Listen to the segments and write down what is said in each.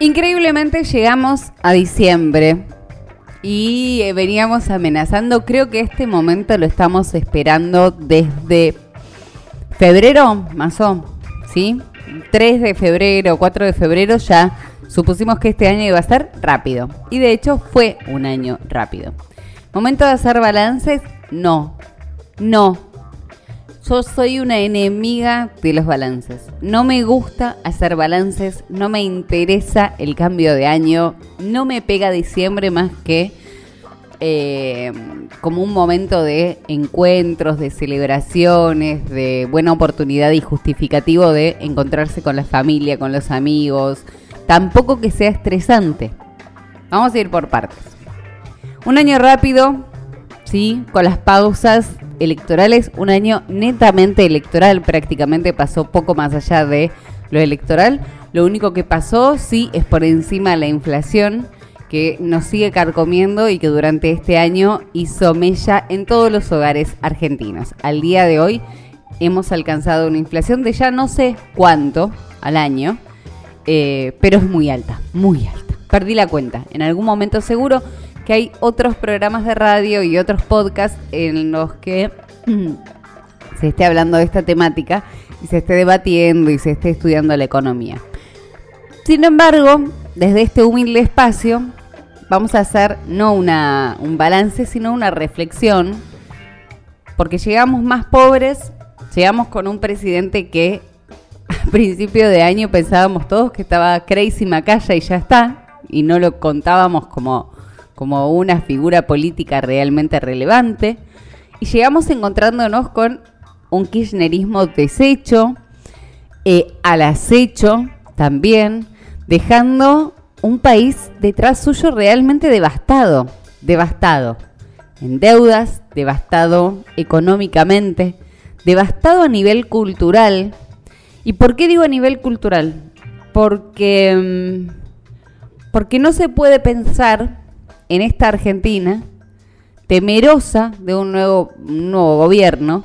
Increíblemente llegamos a diciembre y eh, veníamos amenazando, creo que este momento lo estamos esperando desde febrero, o, ¿sí? 3 de febrero, 4 de febrero ya supusimos que este año iba a ser rápido. Y de hecho fue un año rápido. ¿Momento de hacer balances? No. No. Yo soy una enemiga de los balances. No me gusta hacer balances, no me interesa el cambio de año, no me pega diciembre más que eh, como un momento de encuentros, de celebraciones, de buena oportunidad y justificativo de encontrarse con la familia, con los amigos. Tampoco que sea estresante. Vamos a ir por partes. Un año rápido, ¿sí? Con las pausas electorales, un año netamente electoral, prácticamente pasó poco más allá de lo electoral. Lo único que pasó, sí, es por encima la inflación que nos sigue carcomiendo y que durante este año hizo mella en todos los hogares argentinos. Al día de hoy hemos alcanzado una inflación de ya no sé cuánto al año, eh, pero es muy alta, muy alta. Perdí la cuenta. En algún momento seguro que hay otros programas de radio y otros podcasts en los que se esté hablando de esta temática y se esté debatiendo y se esté estudiando la economía. Sin embargo, desde este humilde espacio vamos a hacer no una, un balance, sino una reflexión, porque llegamos más pobres, llegamos con un presidente que a principio de año pensábamos todos que estaba crazy Macaya y ya está, y no lo contábamos como como una figura política realmente relevante. Y llegamos encontrándonos con un kirchnerismo deshecho, eh, al acecho también, dejando un país detrás suyo realmente devastado, devastado en deudas, devastado económicamente, devastado a nivel cultural. ¿Y por qué digo a nivel cultural? Porque, mm, porque no se puede pensar en esta Argentina, temerosa de un nuevo, nuevo gobierno,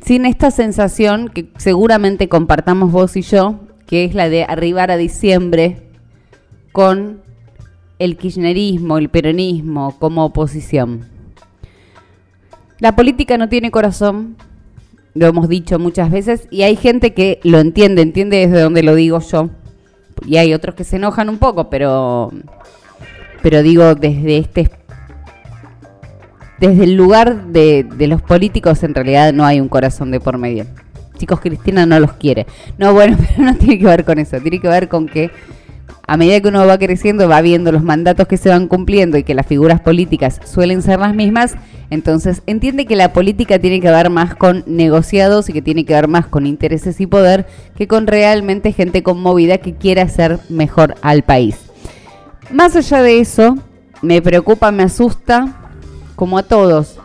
sin esta sensación que seguramente compartamos vos y yo, que es la de arribar a diciembre con el kirchnerismo, el peronismo como oposición. La política no tiene corazón, lo hemos dicho muchas veces, y hay gente que lo entiende, entiende desde donde lo digo yo, y hay otros que se enojan un poco, pero pero digo desde este desde el lugar de, los políticos en realidad no hay un corazón de por medio. Chicos, Cristina no los quiere. No, bueno, pero no tiene que ver con eso. Tiene que ver con que a medida que uno va creciendo, va viendo los mandatos que se van cumpliendo y que las figuras políticas suelen ser las mismas, entonces entiende que la política tiene que ver más con negociados y que tiene que ver más con intereses y poder que con realmente gente conmovida que quiere hacer mejor al país. Más allá de eso, me preocupa, me asusta, como a todos.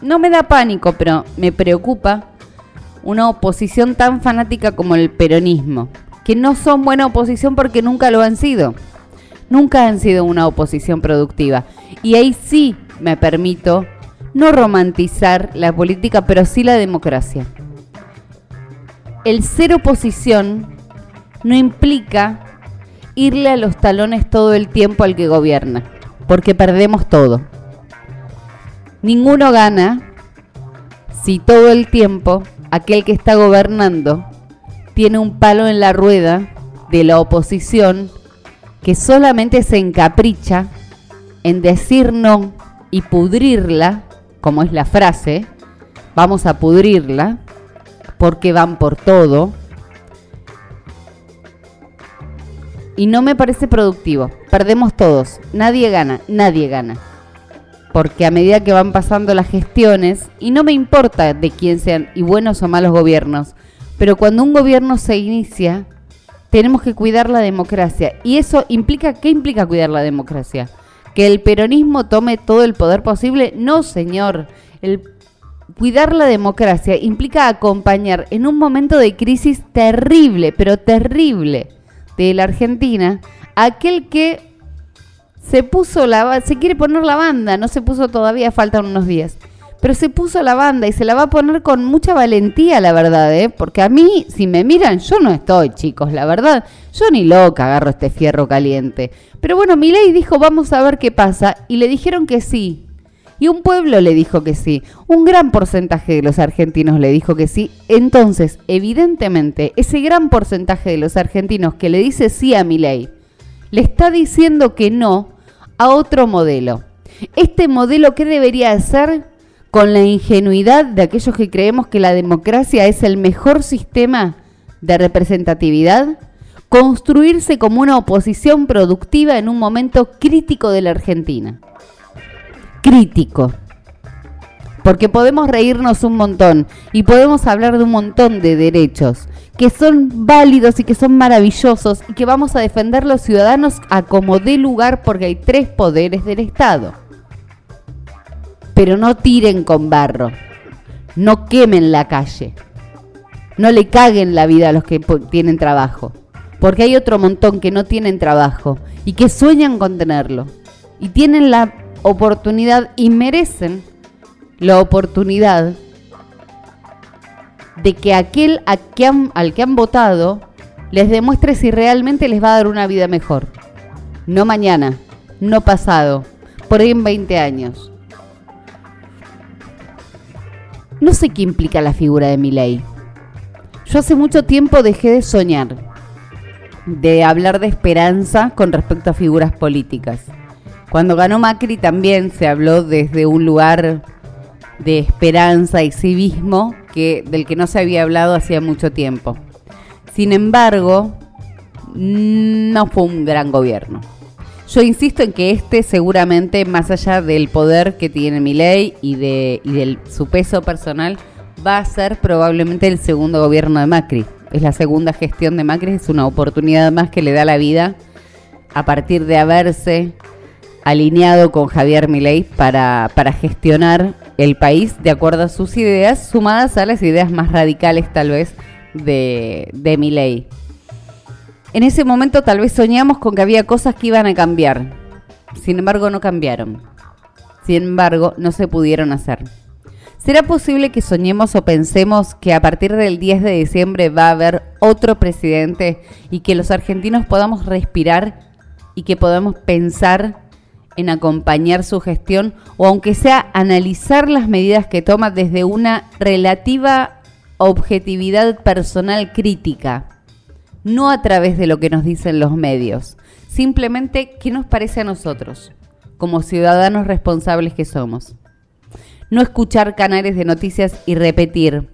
No me da pánico, pero me preocupa una oposición tan fanática como el peronismo, que no son buena oposición porque nunca lo han sido. Nunca han sido una oposición productiva. Y ahí sí me permito no romantizar la política, pero sí la democracia. El ser oposición no implica irle a los talones todo el tiempo al que gobierna, porque perdemos todo. Ninguno gana si todo el tiempo aquel que está gobernando tiene un palo en la rueda de la oposición que solamente se encapricha en decir no y pudrirla, como es la frase, vamos a pudrirla, porque van por todo, y no me parece productivo. Perdemos todos, nadie gana, nadie gana. Porque a medida que van pasando las gestiones, y no me importa de quién sean y buenos o malos gobiernos, pero cuando un gobierno se inicia, tenemos que cuidar la democracia. ¿Y eso implica qué implica cuidar la democracia? ¿Que el peronismo tome todo el poder posible? No, señor. El cuidar la democracia implica acompañar en un momento de crisis terrible, pero terrible, de la Argentina, aquel que se puso la se quiere poner la banda, no se puso todavía, faltan unos días. Pero se puso la banda y se la va a poner con mucha valentía, la verdad, ¿eh? Porque a mí, si me miran, yo no estoy, chicos, la verdad. Yo ni loca agarro este fierro caliente. Pero bueno, ley dijo, vamos a ver qué pasa. Y le dijeron que sí. Y un pueblo le dijo que sí. Un gran porcentaje de los argentinos le dijo que sí. Entonces, evidentemente, ese gran porcentaje de los argentinos que le dice sí a mi ley, le está diciendo que no a otro modelo. Este modelo, ¿qué debería ser? Con la ingenuidad de aquellos que creemos que la democracia es el mejor sistema de representatividad, construirse como una oposición productiva en un momento crítico de la Argentina crítico. Porque podemos reírnos un montón y podemos hablar de un montón de derechos que son válidos y que son maravillosos y que vamos a defender los ciudadanos a como dé lugar porque hay tres poderes del Estado. Pero no tiren con barro, no quemen la calle, no le caguen la vida a los que tienen trabajo, porque hay otro montón que no tienen trabajo y que sueñan con tenerlo y tienen la oportunidad y merecen la oportunidad de que aquel al que han votado les demuestre si realmente les va a dar una vida mejor. No mañana, no pasado, por ahí en 20 años. No sé qué implica la figura de mi ley. Yo hace mucho tiempo dejé de soñar, de hablar de esperanza con respecto a figuras políticas. Cuando ganó Macri también se habló desde un lugar de esperanza y civismo que, del que no se había hablado hacía mucho tiempo. Sin embargo, no fue un gran gobierno. Yo insisto en que este seguramente, más allá del poder que tiene mi ley y de, y de su peso personal, va a ser probablemente el segundo gobierno de Macri. Es la segunda gestión de Macri, es una oportunidad más que le da la vida a partir de haberse alineado con Javier Milei para, para gestionar el país de acuerdo a sus ideas, sumadas a las ideas más radicales tal vez de, de Milei. En ese momento tal vez soñamos con que había cosas que iban a cambiar, sin embargo no cambiaron, sin embargo no se pudieron hacer. ¿Será posible que soñemos o pensemos que a partir del 10 de diciembre va a haber otro presidente y que los argentinos podamos respirar y que podamos pensar en acompañar su gestión o aunque sea analizar las medidas que toma desde una relativa objetividad personal crítica, no a través de lo que nos dicen los medios, simplemente qué nos parece a nosotros, como ciudadanos responsables que somos. No escuchar canales de noticias y repetir,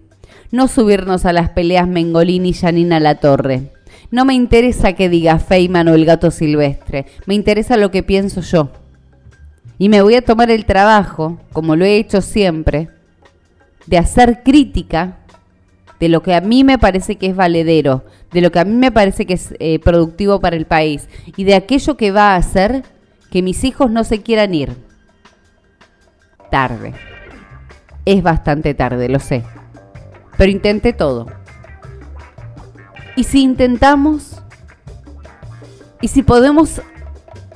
no subirnos a las peleas Mengolini y Janina La Torre. No me interesa que diga Feynman o el gato silvestre, me interesa lo que pienso yo y me voy a tomar el trabajo, como lo he hecho siempre, de hacer crítica de lo que a mí me parece que es valedero, de lo que a mí me parece que es eh, productivo para el país y de aquello que va a hacer que mis hijos no se quieran ir. Tarde. Es bastante tarde, lo sé. Pero intenté todo. Y si intentamos, y si podemos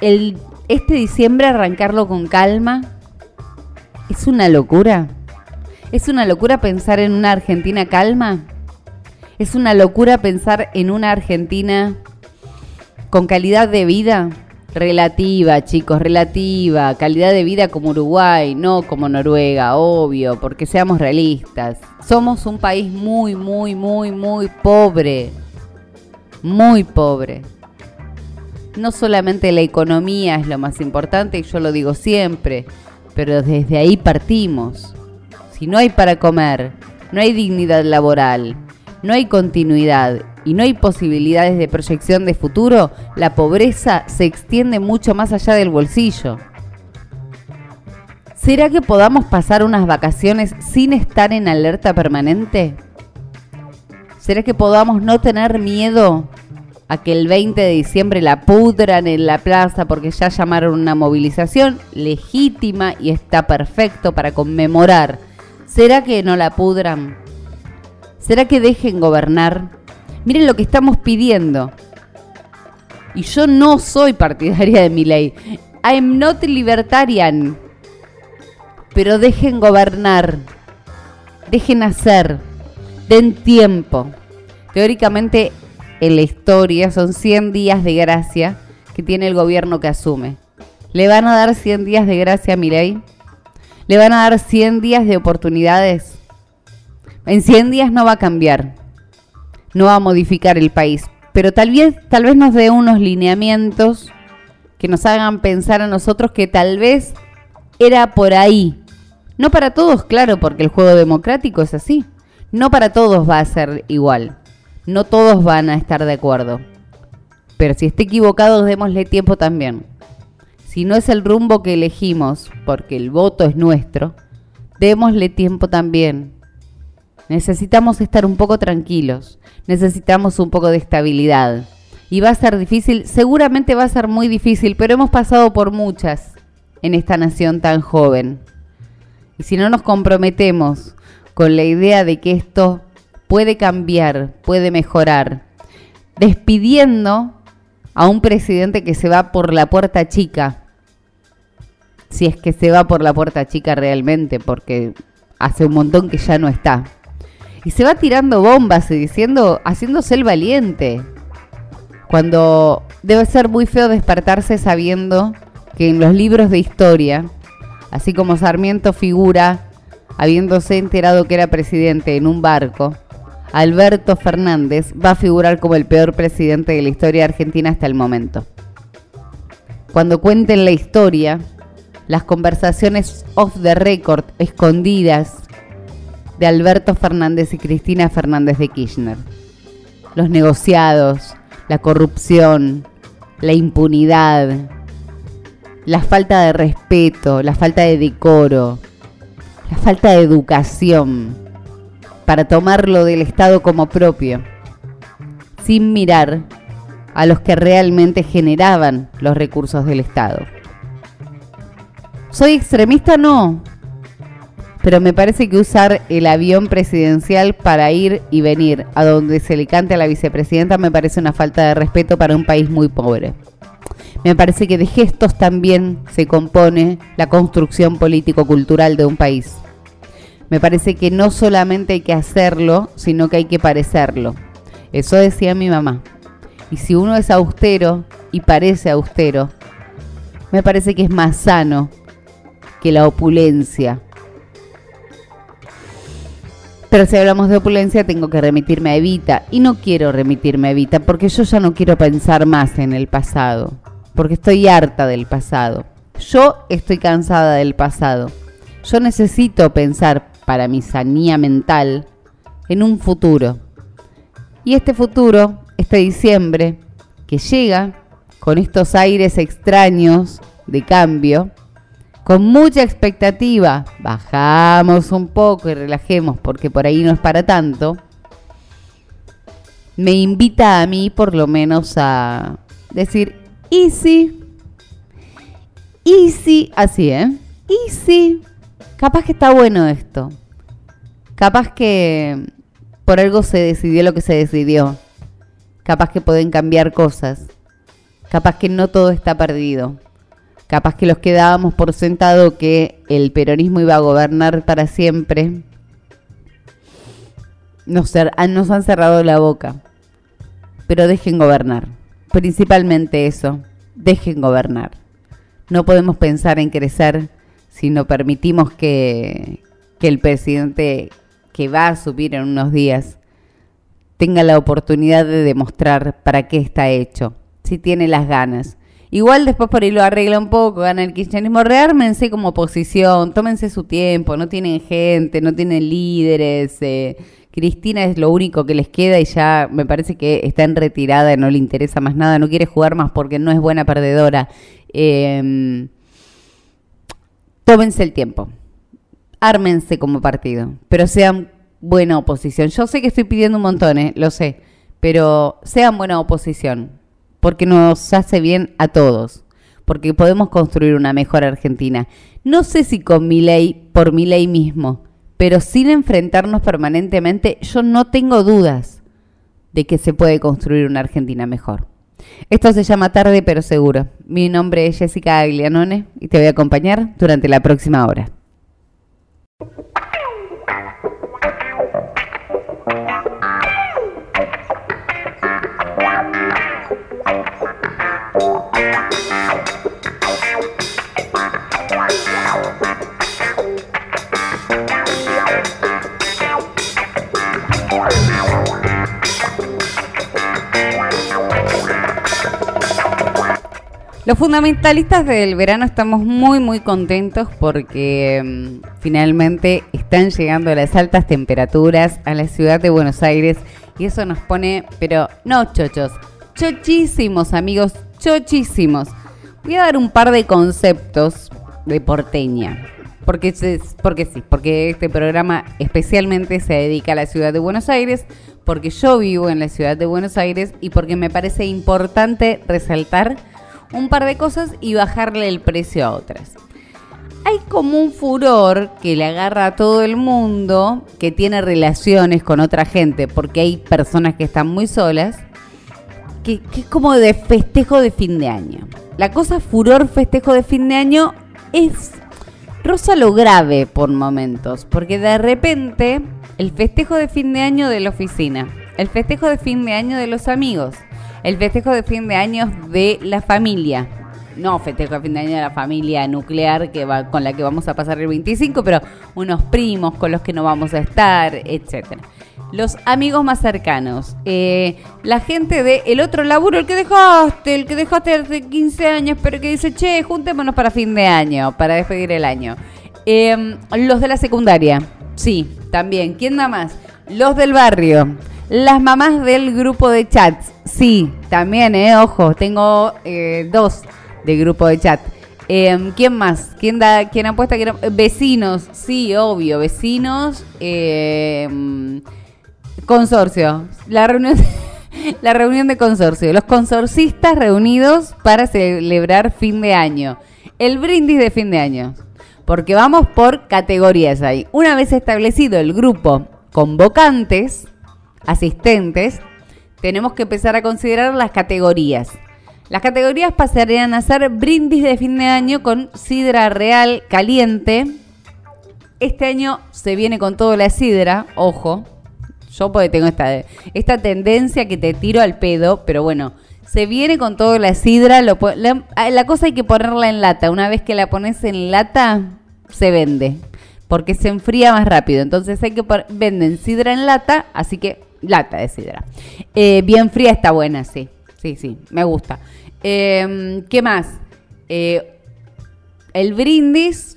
el este diciembre arrancarlo con calma es una locura. Es una locura pensar en una Argentina calma. Es una locura pensar en una Argentina con calidad de vida relativa, chicos, relativa, calidad de vida como Uruguay, no como Noruega, obvio, porque seamos realistas. Somos un país muy, muy, muy, muy pobre. Muy pobre no solamente la economía es lo más importante, y yo lo digo siempre, pero desde ahí partimos. Si no hay para comer, no hay dignidad laboral, no hay continuidad y no hay posibilidades de proyección de futuro, la pobreza se extiende mucho más allá del bolsillo. ¿Será que podamos pasar unas vacaciones sin estar en alerta permanente? ¿Será que podamos no tener miedo a que el 20 de diciembre la pudran en la plaza porque ya llamaron una movilización legítima y está perfecto para conmemorar. ¿Será que no la pudran? ¿Será que dejen gobernar? Miren lo que estamos pidiendo. Y yo no soy partidaria de mi ley. I'm not libertarian. Pero dejen gobernar. Dejen hacer. Den tiempo. Teóricamente en la historia son 100 días de gracia que tiene el gobierno que asume. ¿Le van a dar 100 días de gracia a? ¿Le van a dar 100 días de oportunidades? En 100 días no va a cambiar. No va a modificar el país pero tal vez, tal vez nos dé unos lineamientos que nos hagan pensar a nosotros que tal vez era por ahí. No para todos, claro, porque el juego democrático es así. No para todos va a ser igual. No todos van a estar de acuerdo. Pero si está equivocado, démosle tiempo también. Si no es el rumbo que elegimos, porque el voto es nuestro, démosle tiempo también. Necesitamos estar un poco tranquilos necesitamos un poco de estabilidad. Y va a ser difícil, seguramente va a ser muy difícil, pero hemos pasado por muchas en esta nación tan joven. Y si no nos comprometemos con la idea de que esto puede cambiar, puede mejorar, despidiendo a un presidente que se va por la puerta chica, si es que se va por la puerta chica realmente, porque hace un montón que ya no está y se va tirando bombas y diciendo, haciéndose el valiente. Cuando debe ser muy feo despertarse sabiendo que en los libros de historia, así como Sarmiento figura habiéndose enterado que era presidente en un barco, Alberto Fernández va a figurar como el peor presidente de la historia argentina hasta el momento. Cuando cuenten la historia, las conversaciones off the record, escondidas, de Alberto Fernández y Cristina Fernández de Kirchner. Los negociados, la corrupción, la impunidad, la falta de respeto, la falta de decoro, la falta de educación para tomarlo del Estado como propio, sin mirar a los que realmente generaban los recursos del Estado. ¿Soy extremista? No, pero me parece que usar el avión presidencial para ir y venir a donde se le cante a la vicepresidenta me parece una falta de respeto para un país muy pobre. Me parece que de gestos también se compone la construcción político-cultural de un país. Me parece que no solamente hay que hacerlo, sino que hay que parecerlo. Eso decía mi mamá. Y si uno es austero y parece austero, me parece que es más sano que la opulencia pero si hablamos de opulencia, tengo que remitirme a Evita. Y no quiero remitirme a Evita porque yo ya no quiero pensar más en el pasado. Porque estoy harta del pasado. Yo estoy cansada del pasado. Yo necesito pensar para mi sanía mental en un futuro. Y este futuro, este diciembre, que llega con estos aires extraños de cambio, con mucha expectativa, bajamos un poco y relajemos porque por ahí no es para tanto, me invita a mí por lo menos a decir, easy, easy, así, ¿eh? Easy, capaz que está bueno esto, capaz que por algo se decidió lo que se decidió, capaz que pueden cambiar cosas, capaz que no todo está perdido capaz que los quedábamos por sentado que el peronismo iba a gobernar para siempre, nos, nos han cerrado la boca. Pero dejen gobernar. Principalmente eso, dejen gobernar. No podemos pensar en crecer si no permitimos que, que el presidente que va a subir en unos días tenga la oportunidad de demostrar para qué está hecho, si tiene las ganas. Igual después por ahí lo arregla un poco, gana el kirchnerismo. Reármense como oposición, tómense su tiempo, no tienen gente, no tienen líderes. Eh. Cristina es lo único que les queda y ya me parece que está en retirada no le interesa más nada, no quiere jugar más porque no es buena perdedora. Em, tómense el tiempo, ármense como partido, pero sean buena oposición. Yo sé que estoy pidiendo un montón, eh, lo sé, pero sean buena oposición, porque nos hace bien a todos, porque podemos construir una mejor Argentina. No sé si con mi ley, por mi ley mismo, pero sin enfrentarnos permanentemente, yo no tengo dudas de que se puede construir una Argentina mejor. Esto se llama Tarde pero Seguro. Mi nombre es Jessica Aglianone y te voy a acompañar durante la próxima hora. Thank you. Los fundamentalistas del verano estamos muy muy contentos porque mm, finalmente están llegando las altas temperaturas a la ciudad de Buenos Aires y eso nos pone, pero no chochos, chochísimos amigos, chochísimos. Voy a dar un par de conceptos de porteña. Porque, porque sí, porque este programa especialmente se dedica a la ciudad de Buenos Aires, porque yo vivo en la ciudad de Buenos Aires y porque me parece importante resaltar un par de cosas y bajarle el precio a otras. Hay como un furor que le agarra a todo el mundo que tiene relaciones con otra gente, porque hay personas que están muy solas, que, es como de festejo de fin de año. La cosa furor festejo de fin de año es rosa lo grave por momentos, porque de repente el festejo de fin de año de la oficina, el festejo de fin de año de los amigos, el festejo de fin de año de la familia. No festejo de fin de año de la familia nuclear que va, con la que vamos a pasar el 25, pero unos primos con los que no vamos a estar, etcétera. Los amigos más cercanos, eh, la gente de el otro laburo, el que dejaste, el que dejaste hace 15 años, pero que dice, che, juntémonos para fin de año, para despedir el año. Em, los de la secundaria, sí, también. ¿Quién da más? Los del barrio. Las mamás del grupo de chats, sí, también, eh, ojo, tengo eh, dos de grupo de chat. Em, ¿Quién más? ¿Quién da, quién apuesta? ¿Quién Vecinos, sí, obvio, vecinos. Em, consorcio, la reunión, la reunión de consorcio, los consorcistas reunidos para celebrar fin de año, el brindis de fin de año, porque vamos por categorías ahí. Una vez establecido el grupo convocantes, asistentes, tenemos que empezar a considerar las categorías. Las categorías pasarían a ser brindis de fin de año con sidra real caliente. Este año se viene con todo la sidra, ojo. Yo porque tengo esta, esta tendencia que te tiro al pedo, pero bueno, se viene con todo la sidra. La, la cosa hay que ponerla en lata. Una vez que la pones en lata, se vende. Porque se enfría más rápido. Entonces hay que venden sidra en lata, así que lata de sidra. Eh, bien fría está buena, sí. Sí, sí, me gusta. Em, ¿Qué más? Eh, el brindis.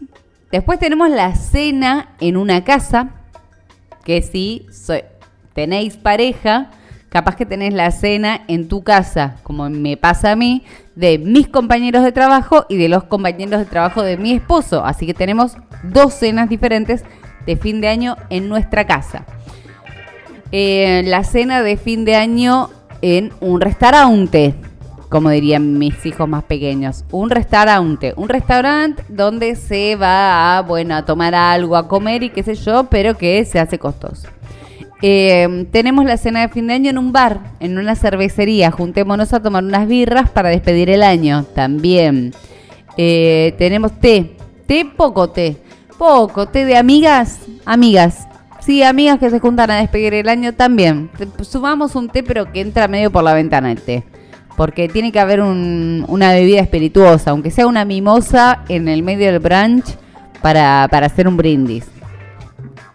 Después tenemos la cena en una casa. Que si tenéis pareja, capaz que tenés la cena en tu casa, como me pasa a mí, de mis compañeros de trabajo y de los compañeros de trabajo de mi esposo. Así que tenemos dos cenas diferentes de fin de año en nuestra casa. Eh, la cena de fin de año en un restaurante, como dirían mis hijos más pequeños. Un restaurante, un restaurante donde se va a, bueno, a tomar algo, a comer y qué sé yo, pero que se hace costoso. Eh, tenemos la cena de fin de año en un bar, en una cervecería. Juntémonos a tomar unas birras para despedir el año también. Eh, tenemos té, té, poco té, poco té de amigas, amigas. Sí, amigas que se juntan a despedir el año también. Sumamos un té, pero que entra medio por la ventana el té. Porque tiene que haber una bebida espirituosa, aunque sea una mimosa en el medio del brunch para, para hacer un brindis.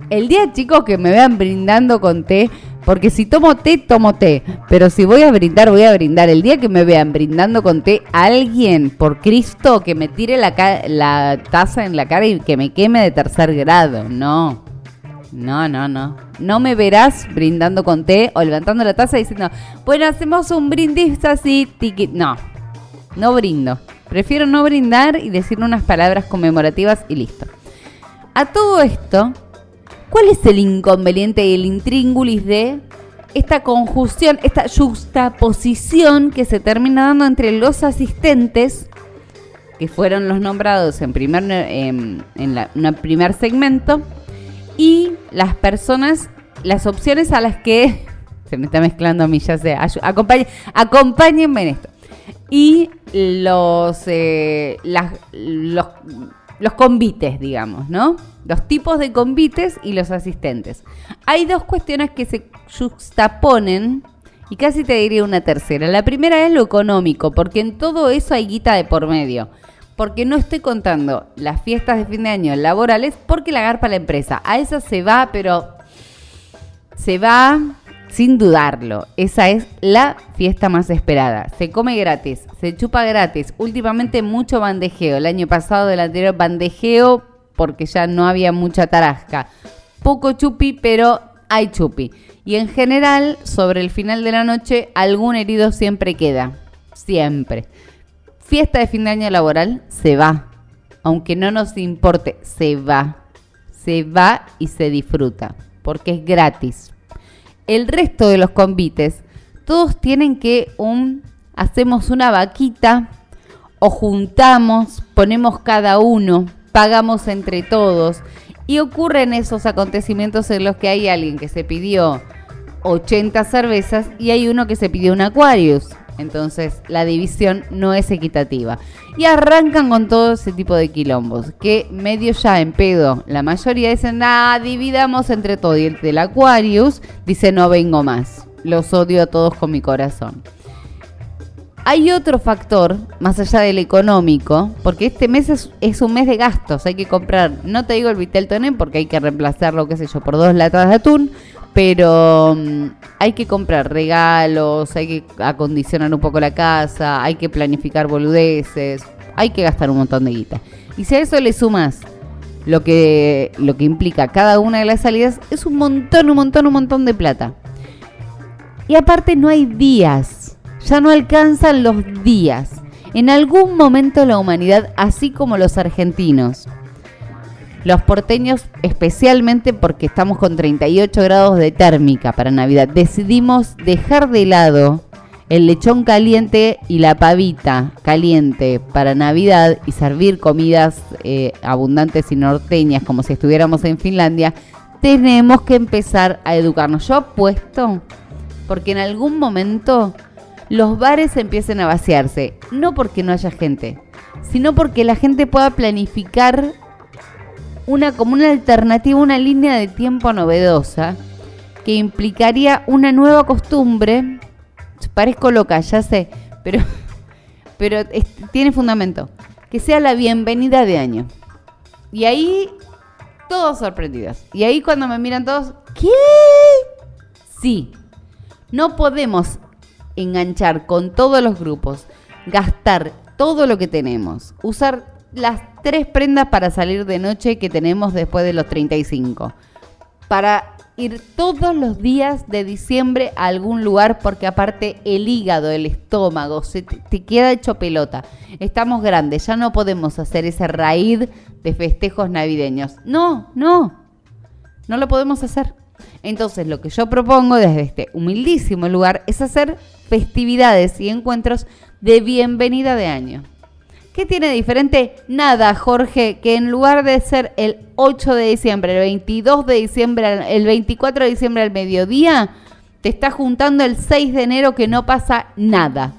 El día, chicos, que me vean brindando con té, porque si tomo té, tomo té. Pero si voy a brindar, voy a brindar. El día que me vean brindando con té, alguien, por Cristo, que me tire la, la taza en la cara y que me queme de tercer grado. No. No, no, no. No me verás brindando con té o levantando la taza diciendo, bueno, hacemos un brindis así, tiki. No, no brindo. Prefiero no brindar y decir unas palabras conmemorativas y listo. A todo esto, ¿cuál es el inconveniente y el intríngulis de esta conjunción, esta juxtaposición que se termina dando entre los asistentes, que fueron los nombrados en primer, en, primer segmento, y las personas, las opciones a las que se me está mezclando a mí, ya sé, acompáñenme en esto. Y los, eh, los, los convites, digamos, ¿no? Los tipos de convites y los asistentes. Hay dos cuestiones que se juxtaponen y casi te diría una tercera. La primera es lo económico, porque en todo eso hay guita de por medio. Porque no estoy contando las fiestas de fin de año laborales porque la garpa la empresa. A esa se va, pero se va sin dudarlo. Esa es la fiesta más esperada. Se come gratis, se chupa gratis. Últimamente mucho bandejeo. El año pasado del anterior bandejeo porque ya no había mucha tarasca. Poco chupi, pero hay chupi. Y en general, sobre el final de la noche, algún herido siempre queda. Siempre. Fiesta de fin de año laboral, se va. Aunque no nos importe, se va. Se va y se disfruta. Porque es gratis el resto de los convites, todos tienen que un, hacemos una vaquita o juntamos, ponemos cada uno, pagamos entre todos y ocurren esos acontecimientos en los que hay alguien que se pidió 80 cervezas y hay uno que se pidió un Aquarius. Entonces la división no es equitativa. Y arrancan con todo ese tipo de quilombos, que medio ya en pedo. La mayoría dicen, ah, dividamos entre todo. Y el del Aquarius dice, no vengo más. Los odio a todos con mi corazón. Hay otro factor, más allá del económico, porque este mes es, un mes de gastos. Hay que comprar, no te digo el Vitel porque hay que reemplazarlo, qué sé yo, por dos latas de atún pero mm, hay que comprar regalos, hay que acondicionar un poco la casa, hay que planificar boludeces, hay que gastar un montón de guita. Y si a eso le sumas lo que, lo que implica cada una de las salidas, es un montón, un montón, un montón de plata. Y aparte no hay días, ya no alcanzan los días. En algún momento la humanidad, así como los argentinos, los porteños, especialmente porque estamos con 38 grados de térmica para Navidad, decidimos dejar de lado el lechón caliente y la pavita caliente para Navidad y servir comidas eh, abundantes y norteñas como si estuviéramos en Finlandia, tenemos que empezar a educarnos. Yo apuesto porque en algún momento los bares empiecen a vaciarse, no porque no haya gente, sino porque la gente pueda planificar una como una alternativa, una línea de tiempo novedosa que implicaría una nueva costumbre. Parezco loca, ya sé, pero, pero tiene fundamento. Que sea la bienvenida de año. Y ahí todos sorprendidos. Y ahí cuando me miran todos, ¿qué? Sí, no podemos enganchar con todos los grupos, gastar todo lo que tenemos, usar las tres prendas para salir de noche que tenemos después de los 35. Para ir todos los días de diciembre a algún lugar porque aparte el hígado, el estómago, se te, queda hecho pelota. Estamos grandes, ya no podemos hacer ese raíz de festejos navideños. No, no, no lo podemos hacer. Entonces lo que yo propongo desde este humildísimo lugar es hacer festividades y encuentros de bienvenida de año. ¿Qué tiene diferente? Nada, Jorge, que en lugar de ser el 8 de diciembre, el 22 de diciembre, el 24 de diciembre al mediodía, te está juntando el 6 de enero que no pasa nada.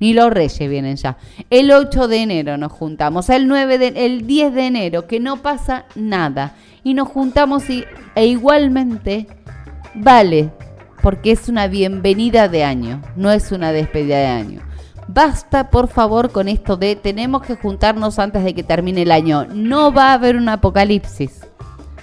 Ni los reyes vienen ya. El 8 de enero nos juntamos, el 9 de, el 10 de enero que no pasa nada. Y nos juntamos y, e igualmente vale, porque es una bienvenida de año, no es una despedida de año. Basta, por favor, con esto de tenemos que juntarnos antes de que termine el año. No va a haber un apocalipsis.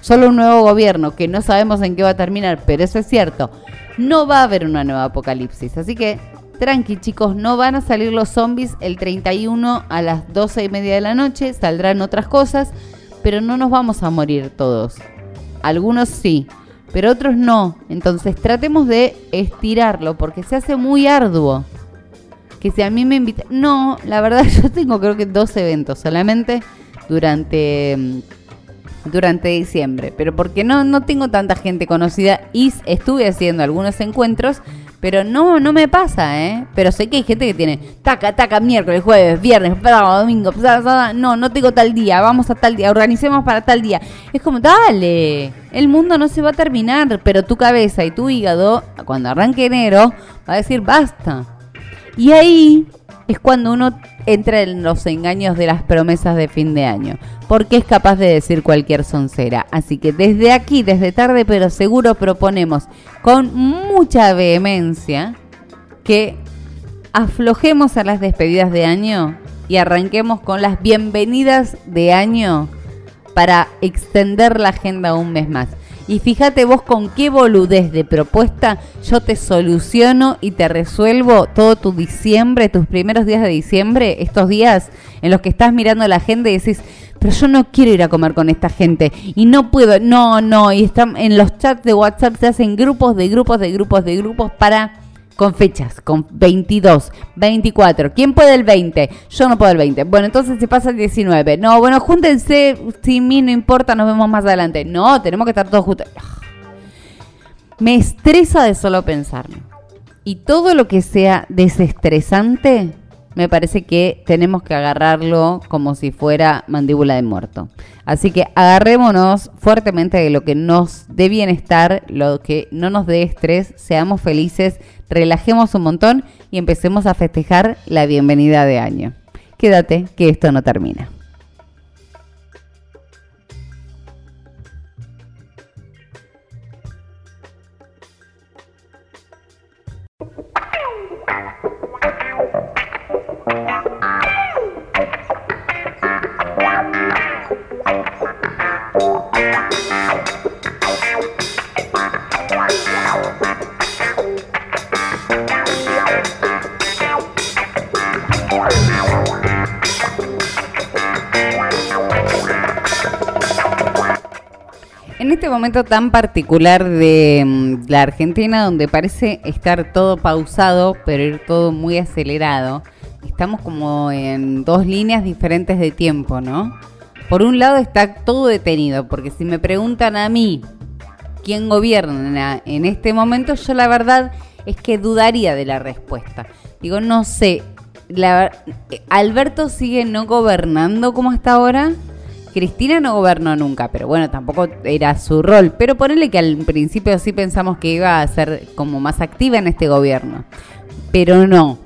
Solo un nuevo gobierno que no sabemos en qué va a terminar, pero eso es cierto. No va a haber una nueva apocalipsis. Así que, tranqui chicos, no van a salir los zombies el 31 a las 12 y media de la noche. Saldrán otras cosas, pero no nos vamos a morir todos. Algunos sí, pero otros no. Entonces tratemos de estirarlo porque se hace muy arduo que si a mí me invitan... No, la verdad yo tengo creo que dos eventos solamente durante mm, durante diciembre, pero porque no, no tengo tanta gente conocida y estuve haciendo algunos encuentros, pero no, no me pasa, ¿eh? Pero sé que hay gente que tiene taca, taca, miércoles, jueves, viernes, sábado, domingo, no, no tengo tal día, vamos a tal día, organicemos para tal día. Es como, dale, el mundo no se va a terminar, pero tu cabeza y tu hígado, cuando arranque enero, va a decir basta. Y ahí es cuando uno entra en los engaños de las promesas de fin de año, porque es capaz de decir cualquier soncera. Así que desde aquí, desde tarde pero seguro, proponemos con mucha vehemencia que aflojemos a las despedidas de año y arranquemos con las bienvenidas de año para extender la agenda un mes más. Y fíjate vos con qué boludez de propuesta yo te soluciono y te resuelvo todo tu diciembre, tus primeros días de diciembre, estos días en los que estás mirando la agenda y decís, pero yo no quiero ir a comer con esta gente y no puedo, no, no, y están en los chats de WhatsApp se hacen grupos de grupos de grupos de grupos para con fechas, con 22, 24. ¿Quién puede el 20? Yo no puedo el 20. Bueno, entonces se pasa el 19. No, bueno, júntense, si mí no importa, nos vemos más adelante. No, tenemos que estar todos juntos. Me estresa de solo pensarlo. Y todo lo que sea desestresante me parece que tenemos que agarrarlo como si fuera mandíbula de muerto. Así que agarrémonos fuertemente de lo que nos dé bienestar, lo que no nos dé estrés, seamos felices, relajemos un montón y empecemos a festejar la bienvenida de año. Quédate que esto no termina. Este momento tan particular de mm, la Argentina, donde parece estar todo pausado, pero ir todo muy acelerado, estamos como en dos líneas diferentes de tiempo, ¿no? Por un lado está todo detenido, porque si me preguntan a mí quién gobierna en este momento, yo la verdad es que dudaría de la respuesta. Digo, no sé, Alberto sigue no gobernando como hasta ahora. Cristina no gobernó nunca, pero bueno, tampoco era su rol. Pero ponele que al principio sí pensamos que iba a ser como más activa en este gobierno. Pero no.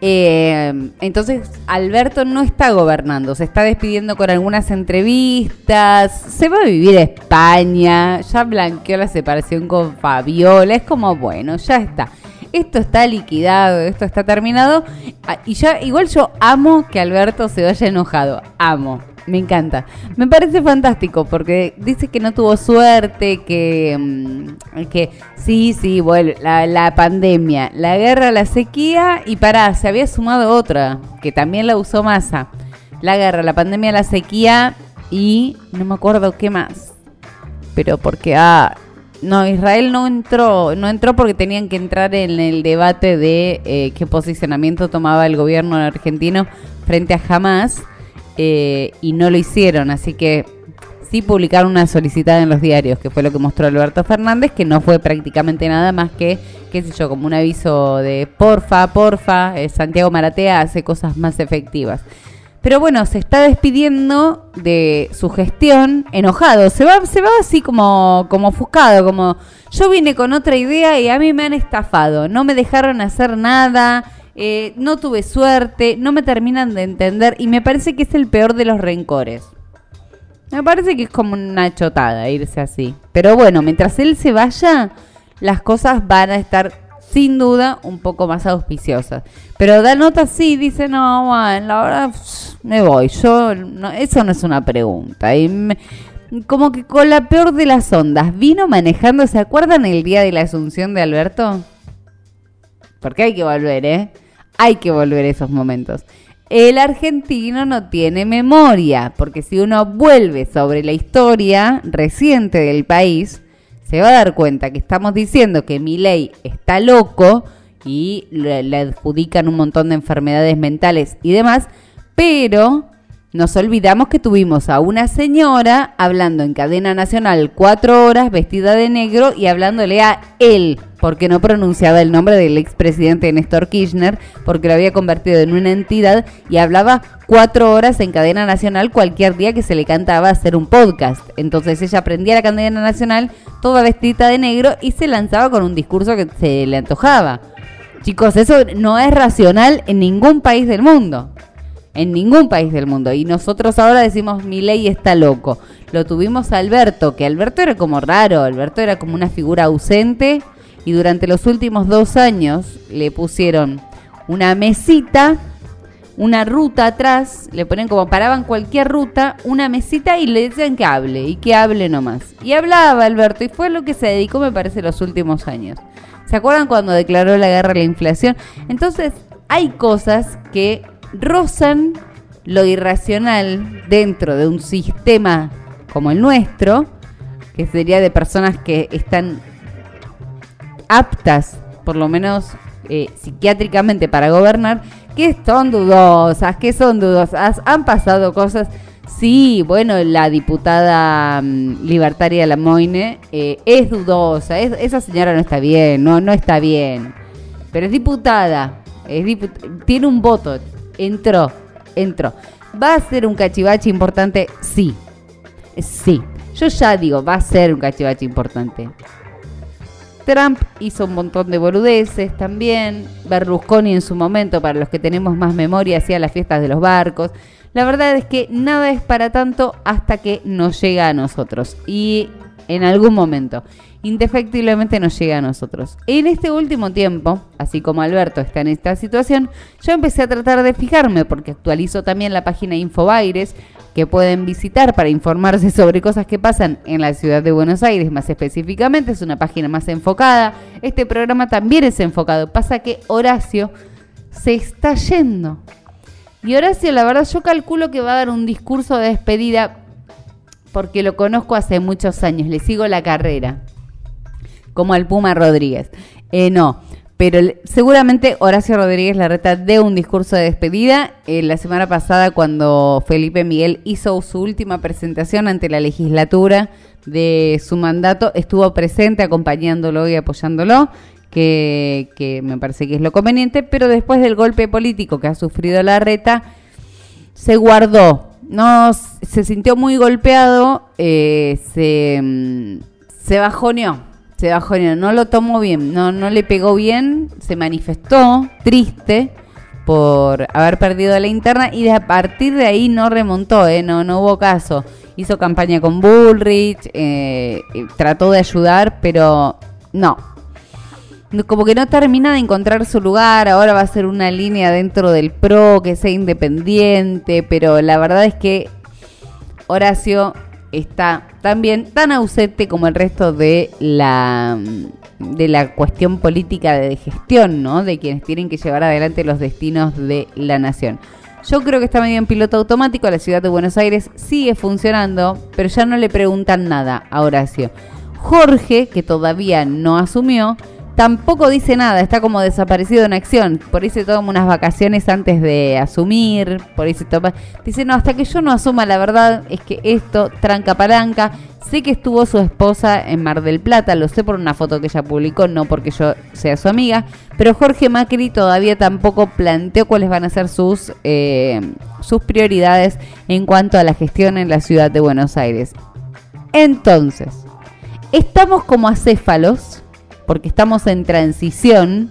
Eh, entonces Alberto no está gobernando, se está despidiendo con algunas entrevistas, se va a vivir a España, ya blanqueó la separación con Fabiola, es como bueno, ya está. Esto está liquidado, esto está terminado. Ah, y ya, igual yo amo que Alberto se vaya enojado. Amo me encanta. Me parece fantástico porque dice que no tuvo suerte, que, mm, que sí, sí, bueno, la, pandemia, la guerra, la sequía y pará, se había sumado otra que también la usó Massa. La guerra, la pandemia, la sequía y no me acuerdo qué más. Pero porque, ah, no, Israel no entró, no entró porque tenían que entrar en el debate de eh, qué posicionamiento tomaba el gobierno argentino frente a Hamas eh, y no lo hicieron, así que sí publicaron una solicitada en los diarios, que fue lo que mostró Alberto Fernández, que no fue prácticamente nada más que, qué sé yo, como un aviso de porfa, porfa, eh, Santiago Maratea hace cosas más efectivas. Pero bueno, se está despidiendo de su gestión enojado. Se va, se va así como, como ofuscado, como yo vine con otra idea y a mí me han estafado. No me dejaron hacer nada. Eh, no tuve suerte, no me terminan de entender y me parece que es el peor de los rencores. Me parece que es como una chotada irse así. Pero bueno, mientras él se vaya, las cosas van a estar sin duda un poco más auspiciosas. Pero da nota sí, dice, no, bueno, la verdad me voy. Yo, eso no es una pregunta. Y como que con la peor de las ondas, vino manejando, ¿se acuerdan el día de la asunción de Alberto? Porque hay que volver, ¿eh? Hay que volver a esos momentos. El argentino no tiene memoria, porque si uno vuelve sobre la historia reciente del país, se va a dar cuenta que estamos diciendo que mi ley está loco y le, adjudican un montón de enfermedades mentales y demás, pero nos olvidamos que tuvimos a una señora hablando en cadena nacional cuatro horas vestida de negro y hablándole a él, porque no pronunciaba el nombre del expresidente Néstor Kirchner, porque lo había convertido en una entidad y hablaba cuatro horas en cadena nacional cualquier día que se le cantaba hacer un podcast. Entonces ella prendía la cadena nacional toda vestida de negro y se lanzaba con un discurso que se le antojaba. Chicos, eso no es racional en ningún país del mundo en ningún país del mundo. Y nosotros ahora decimos, mi ley está loco. Lo tuvimos a Alberto, que Alberto era como raro, Alberto era como una figura ausente y durante los últimos dos años le pusieron una mesita, una ruta atrás, le ponen como paraban cualquier ruta, una mesita y le decían que hable y que hable nomás. Y hablaba Alberto y fue lo que se dedicó me parece los últimos años. ¿Se acuerdan cuando declaró la guerra a la inflación? Entonces, hay cosas que rozan lo irracional dentro de un sistema como el nuestro, que sería de personas que están aptas, por lo menos eh, psiquiátricamente, para gobernar, que son dudosas, que son dudosas. Han pasado cosas. Sí, bueno, la diputada mm, libertaria Lamoine eh, es dudosa. esa señora no está bien, no, no está bien. Pero es diputada. Tiene un voto, entró, entró. ¿Va a ser un cachivache importante? Sí. Sí. Yo ya digo, va a ser un cachivache importante. Trump hizo un montón de boludeces también. Berlusconi en su momento, para los que tenemos más memoria, hacía las fiestas de los barcos. La verdad es que nada es para tanto hasta que nos llega a nosotros. Y en algún momento indefectiblemente nos llega a nosotros. En este último tiempo, así como Alberto está en esta situación, yo empecé a tratar de fijarme porque actualizo también la página Infobaires que pueden visitar para informarse sobre cosas que pasan en la ciudad de Buenos Aires, más específicamente, es una página más enfocada. Este programa también es enfocado, pasa que Horacio se está yendo. Y Horacio, la verdad, yo calculo que va a dar un discurso de despedida porque lo conozco hace muchos años, le sigo la carrera como al Puma Rodríguez. Eh, no, pero seguramente Horacio Rodríguez Larreta de un discurso de despedida. Eh, la semana pasada, cuando Felipe Miguel hizo su última presentación ante la legislatura de su mandato, estuvo presente acompañándolo y apoyándolo. Que, que me parece que es lo conveniente, pero después del golpe político que ha sufrido Larreta, se guardó, no se sintió muy golpeado, eh, se, mm, se bajoneó, se bajó, no lo tomó bien, no, no le pegó bien, se manifestó triste por haber perdido la interna y a partir de ahí no remontó, ¿eh? no, no hubo caso. Hizo campaña con Bullrich, eh, trató de ayudar, pero no. Como que no termina de encontrar su lugar, ahora va a ser una línea dentro del PRO que sea independiente, pero la verdad es que Horacio está también tan ausente como el resto de la de la cuestión política de gestión, ¿no? De quienes tienen que llevar adelante los destinos de la nación. Yo creo que está medio en piloto automático, la ciudad de Buenos Aires sigue funcionando, pero ya no le preguntan nada a Horacio. Jorge, que todavía no asumió, tampoco dice nada, está como desaparecido en acción. Por ahí se toma unas vacaciones antes de asumir, por ahí se toma... Dice, no, hasta que yo no asuma la verdad es que esto, tranca palanca. Sé que estuvo su esposa en Mar del Plata, lo sé por una foto que ella publicó, no porque yo sea su amiga, pero Jorge Macri todavía tampoco planteó cuáles van a ser sus, eh, sus prioridades en cuanto a la gestión en la ciudad de Buenos Aires. Entonces, estamos como acéfalos porque estamos en transición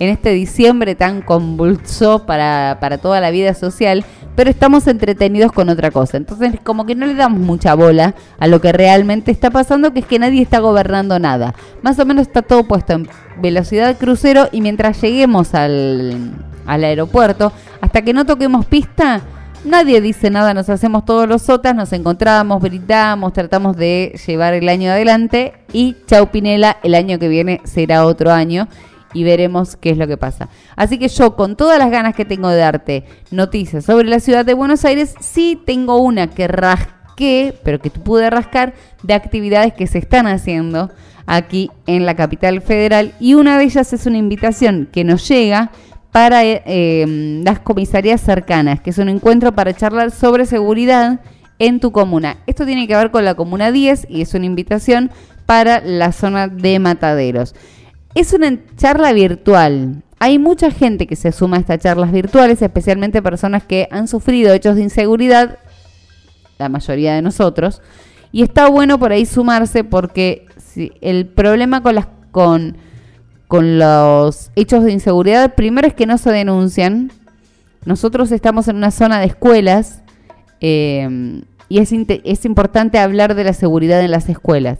en este diciembre tan convulso para, para toda la vida social, pero estamos entretenidos con otra cosa. Entonces, como que no le damos mucha bola a lo que realmente está pasando, que es que nadie está gobernando nada. Más o menos está todo puesto en velocidad crucero y mientras lleguemos al, al aeropuerto, hasta que no toquemos pista, Nadie dice nada, nos hacemos todos los sotas, nos encontramos, brindamos, tratamos de llevar el año adelante y chau Pinela, el año que viene será otro año y veremos qué es lo que pasa. Así que yo, con todas las ganas que tengo de darte noticias sobre la ciudad de Buenos Aires, sí tengo una que rasqué, pero que pude rascar, de actividades que se están haciendo aquí en la capital federal y una de ellas es una invitación que nos llega para eh, las comisarías cercanas, que es un encuentro para charlar sobre seguridad en tu comuna. Esto tiene que ver con la comuna 10 y es una invitación para la zona de mataderos. Es una charla virtual. Hay mucha gente que se suma a estas charlas virtuales, especialmente personas que han sufrido hechos de inseguridad, la mayoría de nosotros, y está bueno por ahí sumarse porque si, el problema con las con con los hechos de inseguridad, primero es que no se denuncian. Nosotros estamos en una zona de escuelas eh, y es, es importante hablar de la seguridad en las escuelas.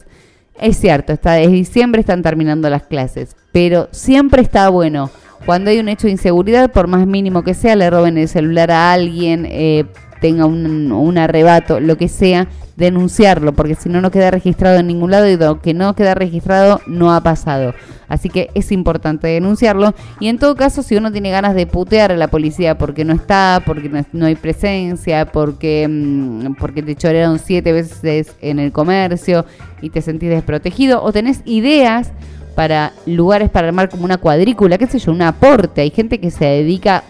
Es cierto, está desde diciembre están terminando las clases, pero siempre está bueno cuando hay un hecho de inseguridad, por más mínimo que sea, le roben el celular a alguien, eh, tenga un, un, arrebato, lo que sea, denunciarlo, porque si no, no queda registrado en ningún lado y lo que no queda registrado no ha pasado. Así que es importante denunciarlo. Y en todo caso, si uno tiene ganas de putear a la policía porque no está, porque no, hay presencia, porque, mm, porque te chorearon siete veces en el comercio y te sentís desprotegido, o tenés ideas para lugares para armar como una cuadrícula, qué sé yo, un aporte. Hay gente que se dedica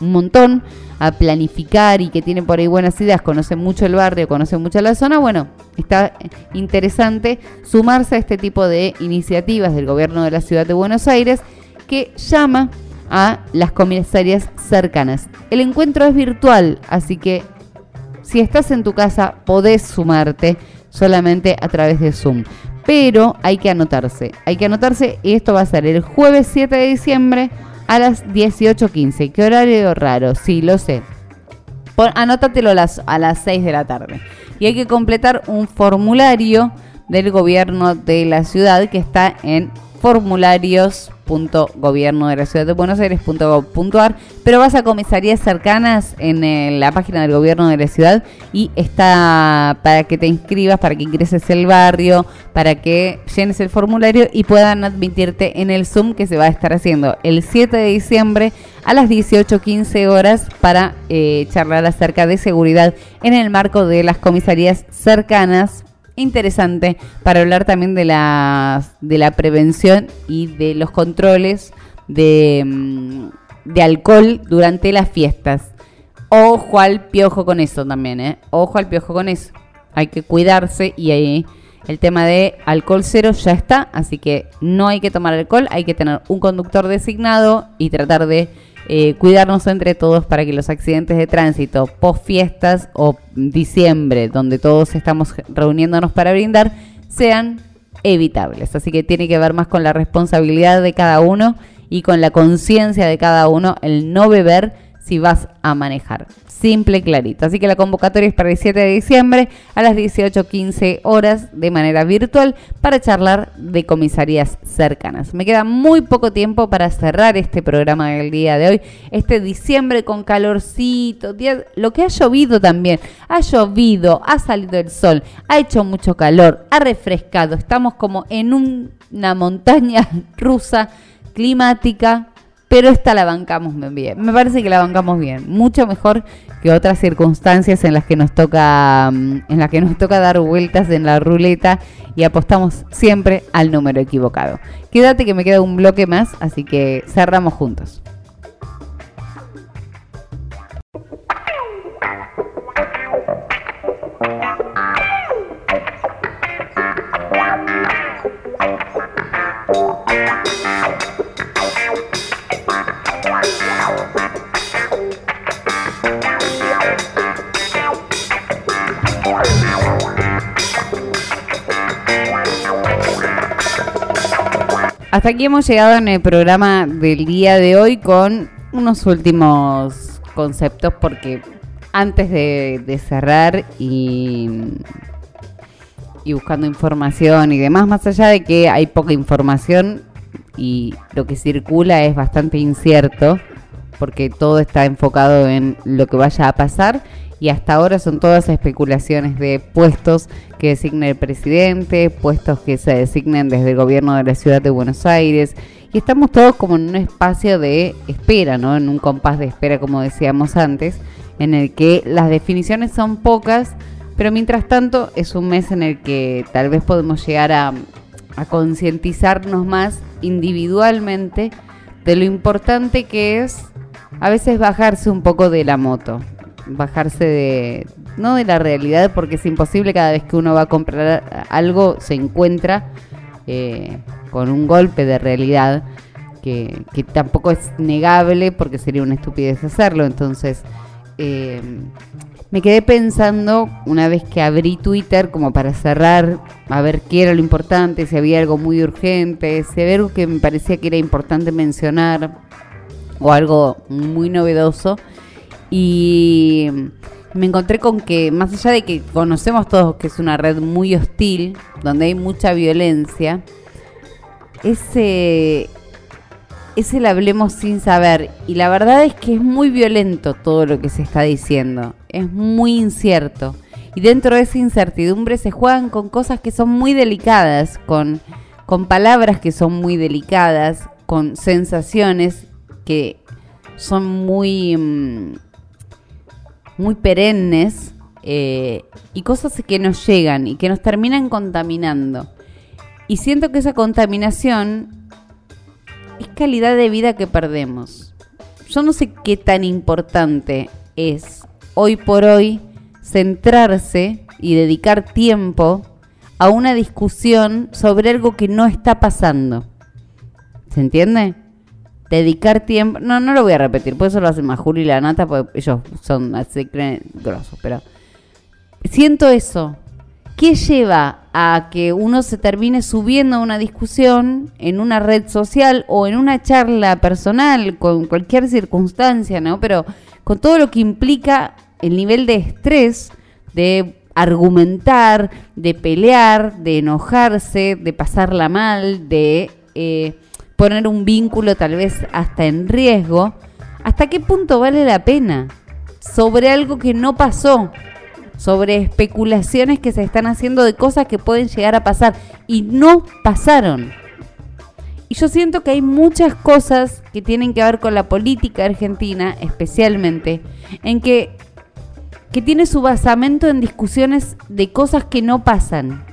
un montón a planificar y que tiene por ahí buenas ideas, conoce mucho el barrio, conoce mucho la zona, bueno, está interesante sumarse a este tipo de iniciativas del gobierno de la ciudad de Buenos Aires que llama a las comisarias cercanas. El encuentro es virtual, así que si estás en tu casa podés sumarte solamente a través de Zoom. Pero hay que anotarse, hay que anotarse y esto va a ser el jueves 7 de diciembre a las 18.15. ¿Qué horario raro? Sí, lo sé. anótatelo a las, a las 6 de la tarde. Y hay que completar un formulario del gobierno de la ciudad que está en formularios gobierno de la ciudad de Buenos Aires.gov.ar, pero vas a comisarías cercanas en eh, la página del gobierno de la ciudad y está para que te inscribas, para que ingreses el barrio, para que llenes el formulario y puedan admitirte en el Zoom que se va a estar haciendo el 7 de diciembre a las 18.15 horas para eh, charlar acerca de seguridad en el marco de las comisarías cercanas interesante para hablar también de la, de la prevención y de los controles de, mm, de alcohol durante las fiestas. Ojo al piojo con eso también, ¿eh? Ojo al piojo con eso. Hay que cuidarse y ahí el tema de alcohol cero ya está, así que no hay que tomar alcohol, hay que tener un conductor designado y tratar de eh, cuidarnos entre todos para que los accidentes de tránsito post fiestas o diciembre, donde todos estamos reuniéndonos para brindar, sean evitables. Así que tiene que ver más con la responsabilidad de cada uno y con la conciencia de cada uno el no beber si vas a manejar. Simple y clarito. Así que la convocatoria es para el 7 de diciembre a las 18.15 horas de manera virtual para charlar de comisarías cercanas. Me queda muy poco tiempo para cerrar este programa del día de hoy. Este diciembre con calorcito, lo que ha llovido también. Ha llovido, ha salido el sol, ha hecho mucho calor, ha refrescado. Estamos como en una montaña rusa climática pero esta la bancamos bien. Me parece que la bancamos bien, mucho mejor que otras circunstancias en las que nos toca mm, en las que nos toca dar vueltas en la ruleta y apostamos siempre al número equivocado. Quédate que me queda un bloque más, así que cerramos juntos. Hasta aquí hemos llegado en el programa del día de hoy con unos últimos conceptos porque antes de, cerrar y, buscando información y demás, más allá de que hay poca información y lo que circula es bastante incierto porque todo está enfocado en lo que vaya a pasar y hasta ahora son todas especulaciones de puestos que designe el presidente, puestos que se designen desde el gobierno de la ciudad de Buenos Aires. Y estamos todos como en un espacio de espera, ¿no? En un compás de espera, como decíamos antes, en el que las definiciones son pocas, pero mientras tanto es un mes en el que tal vez podemos llegar a, a concientizarnos más individualmente de lo importante que es a veces bajarse un poco de la moto, bajarse de, no de la realidad, porque es imposible cada vez que uno va a comprar algo se encuentra eh, con un golpe de realidad que, tampoco es negable porque sería una estupidez hacerlo. Entonces, eh, me quedé pensando una vez que abrí Twitter como para cerrar, a ver qué era lo importante, si había algo muy urgente, si había algo que me parecía que era importante mencionar o algo muy novedoso. Y me encontré con que, más allá de que conocemos todos que es una red muy hostil, donde hay mucha violencia, ese, es el hablemos sin saber. Y la verdad es que es muy violento todo lo que se está diciendo. Es muy incierto. Y dentro de esa incertidumbre se juegan con cosas que son muy delicadas, con, con palabras que son muy delicadas, con sensaciones que son muy, mm, muy perennes eh, y cosas que nos llegan y que nos terminan contaminando. Y siento que esa contaminación es calidad de vida que perdemos. Yo no sé qué tan importante es hoy por hoy centrarse y dedicar tiempo a una discusión sobre algo que no está pasando. ¿Se entiende? Dedicar tiempo. No, no lo voy a repetir, por eso lo hacen más Juli y la Nata, porque ellos son así creen grosos, pero. Siento eso. ¿Qué lleva a que uno se termine subiendo a una discusión en una red social o en una charla personal con cualquier circunstancia, ¿no? Pero con todo lo que implica el nivel de estrés de argumentar, de pelear, de enojarse, de pasarla mal, de eh, poner un vínculo tal vez hasta en riesgo, ¿hasta qué punto vale la pena? Sobre algo que no pasó, sobre especulaciones que se están haciendo de cosas que pueden llegar a pasar y no pasaron. Y yo siento que hay muchas cosas que tienen que ver con la política argentina, especialmente, en que, que tiene su basamento en discusiones de cosas que no pasan.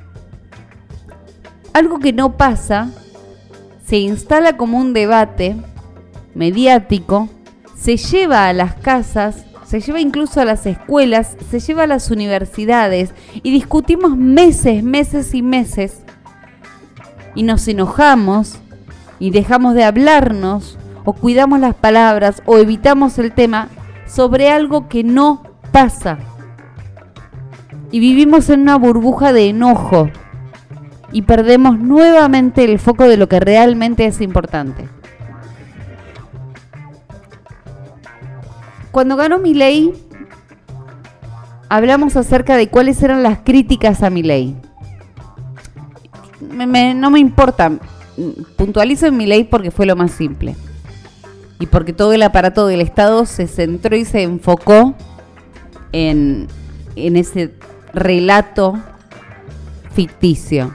Algo que no pasa se instala como un debate mediático, se lleva a las casas se lleva incluso a las escuelas, se lleva a las universidades y discutimos meses, meses y meses y nos enojamos y dejamos de hablarnos o cuidamos las palabras o evitamos el tema sobre algo que no pasa. Y vivimos en una burbuja de enojo y perdemos nuevamente el foco de lo que realmente es importante. Cuando ganó mi ley, hablamos acerca de cuáles eran las críticas a mi ley. no me importa, puntualizo en mi ley porque fue lo más simple. Y porque todo el aparato del Estado se centró y se enfocó en, en ese relato ficticio.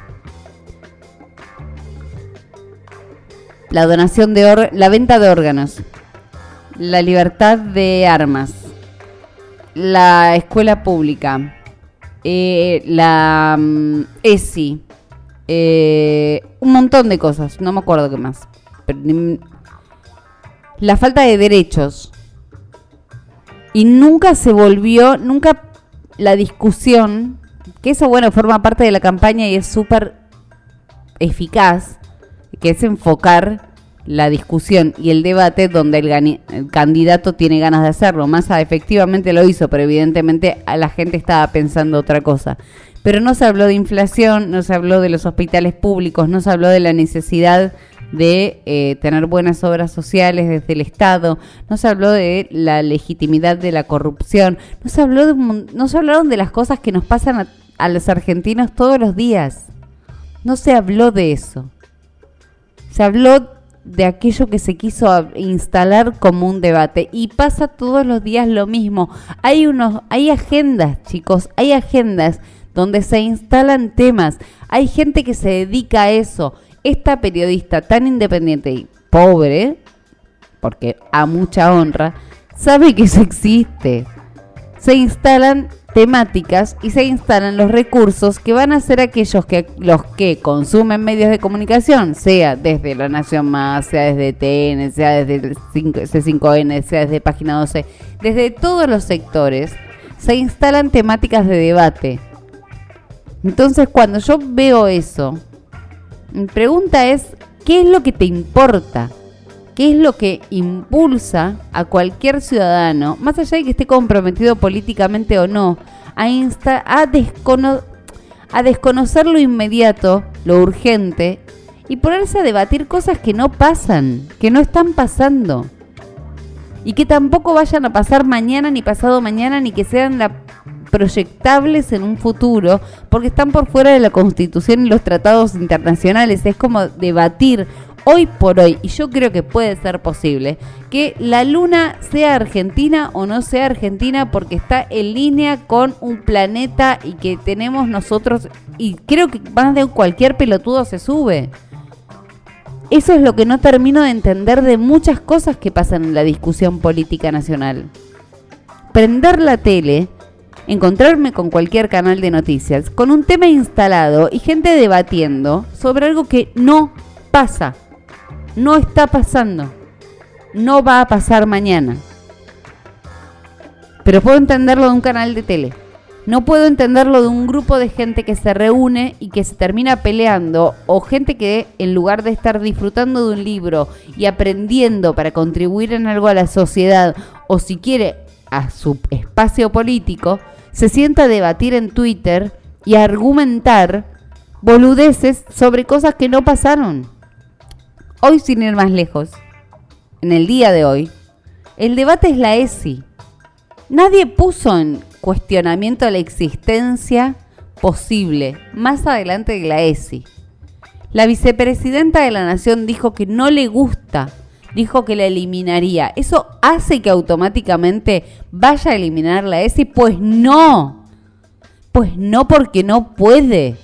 La donación de la venta de órganos la libertad de armas, la escuela pública, eh, la mm, ESI, eh, un montón de cosas, no me acuerdo qué más. la falta de derechos. Y nunca se volvió, nunca la discusión, que eso bueno, forma parte de la campaña y es súper eficaz, que es enfocar la discusión y el debate donde el, candidato tiene ganas de hacerlo. Massa efectivamente lo hizo, pero evidentemente la gente estaba pensando otra cosa. Pero no se habló de inflación, no se habló de los hospitales públicos, no se habló de la necesidad de eh, tener buenas obras sociales desde el Estado, no se habló de la legitimidad de la corrupción, no se habló de, no se hablaron de las cosas que nos pasan a los argentinos todos los días. No se habló de eso. Se habló de aquello que se quiso instalar como un debate y pasa todos los días lo mismo. Hay unos hay agendas, chicos, hay agendas donde se instalan temas. Hay gente que se dedica a eso. Esta periodista tan independiente y pobre, porque a mucha honra, sabe que eso existe. Se instalan temáticas y se instalan los recursos que van a ser aquellos que los que consumen medios de comunicación, sea desde La Nación Más, sea desde TN, sea desde el C5N, sea desde Página 12, desde todos los sectores, se instalan temáticas de debate. Entonces, cuando yo veo eso, mi pregunta es, ¿qué es lo que te importa? ¿Qué es lo que impulsa a cualquier ciudadano, más allá de que esté comprometido políticamente o no, a, a, a desconocer lo inmediato, lo urgente, y ponerse a debatir cosas que no pasan, que no están pasando? Y que tampoco vayan a pasar mañana, ni pasado mañana, ni que sean proyectables en un futuro porque están por fuera de la Constitución y los tratados internacionales. Es como debatir hoy por hoy, y yo creo que puede ser posible, que la luna sea argentina o no sea argentina porque está en línea con un planeta y que tenemos nosotros, y creo que más de cualquier pelotudo se sube. Eso es lo que no termino de entender de muchas cosas que pasan en la discusión política nacional. Prender la tele encontrarme con cualquier canal de noticias con un tema instalado y gente debatiendo sobre algo que no pasa, no está pasando, no va a pasar mañana. Pero puedo entenderlo de un canal de tele. No puedo entenderlo de un grupo de gente que se reúne y que se termina peleando o gente que en lugar de estar disfrutando de un libro y aprendiendo para contribuir en algo a la sociedad o si quiere a su espacio político, se sienta a debatir en Twitter y a argumentar boludeces sobre cosas que no pasaron. Hoy, sin ir más lejos, en el día de hoy, el debate es la ESI. Nadie puso en cuestionamiento la existencia posible más adelante de la ESI. La vicepresidenta de la Nación dijo que no le gusta dijo que la eliminaría. ¿Eso hace que automáticamente vaya a eliminar la ESI? Pues no. Pues no porque no puede.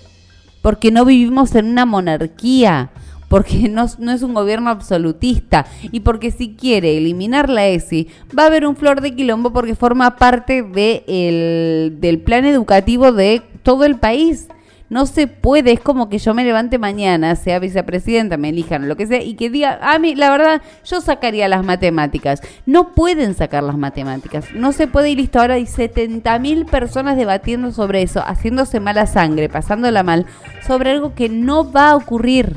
Porque no vivimos en una monarquía. Porque no, es un gobierno absolutista. Y porque si quiere eliminar la ESI, va a haber un flor de quilombo porque forma parte de del plan educativo de todo el país. No se puede, es como que yo me levante mañana, sea vicepresidenta, me elijan lo que sea, y que diga, a mí, la verdad, yo sacaría las matemáticas. No pueden sacar las matemáticas, no se puede, y listo, ahora hay 70 mil personas debatiendo sobre eso, haciéndose mala sangre, pasándola mal, sobre algo que no va a ocurrir.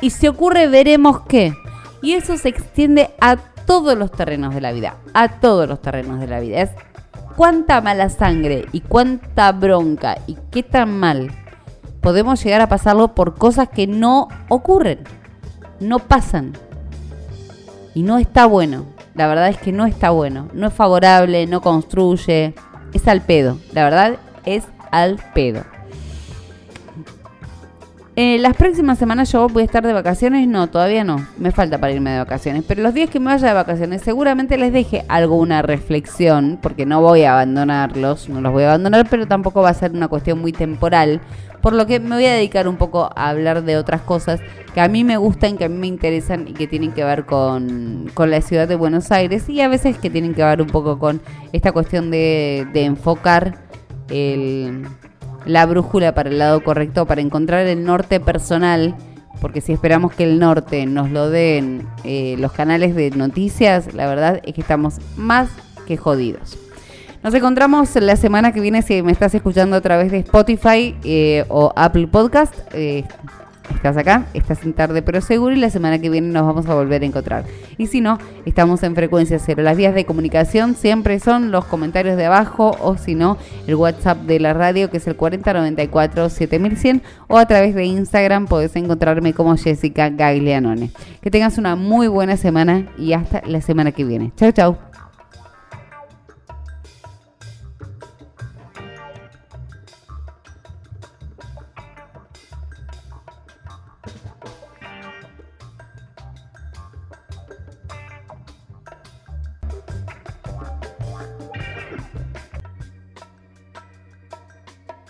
Y si ocurre, veremos qué. Y eso se extiende a todos los terrenos de la vida, a todos los terrenos de la vida. Es cuánta mala sangre y cuánta bronca y qué tan mal podemos llegar a pasarlo por cosas que no ocurren, no pasan. Y no está bueno. La verdad es que no está bueno. No es favorable, no construye. Es al pedo. La verdad es al pedo. Eh, las próximas semanas yo voy a estar de vacaciones. No, todavía no. Me falta para irme de vacaciones. Pero los días que me vaya de vacaciones seguramente les deje alguna reflexión. Porque no voy a abandonarlos. No los voy a abandonar. Pero tampoco va a ser una cuestión muy temporal. Por lo que me voy a dedicar un poco a hablar de otras cosas que a mí me gustan, que a mí me interesan y que tienen que ver con, con la ciudad de Buenos Aires. Y a veces que tienen que ver un poco con esta cuestión de, de enfocar el la brújula para el lado correcto, para encontrar el norte personal, porque si esperamos que el norte nos lo den eh, los canales de noticias, la verdad es que estamos más que jodidos. Nos encontramos la semana que viene si me estás escuchando a través de Spotify eh, o Apple Podcast. Eh, estás acá, estás en tarde pero seguro y la semana que viene nos vamos a volver a encontrar. Y si no, estamos en frecuencia cero. Las vías de comunicación siempre son los comentarios de abajo o si no, el WhatsApp de la radio que es el 4094 7100 o a través de Instagram podés encontrarme como Jessica Gaglianone. Que tengas una muy buena semana y hasta la semana que viene. Chau, chau.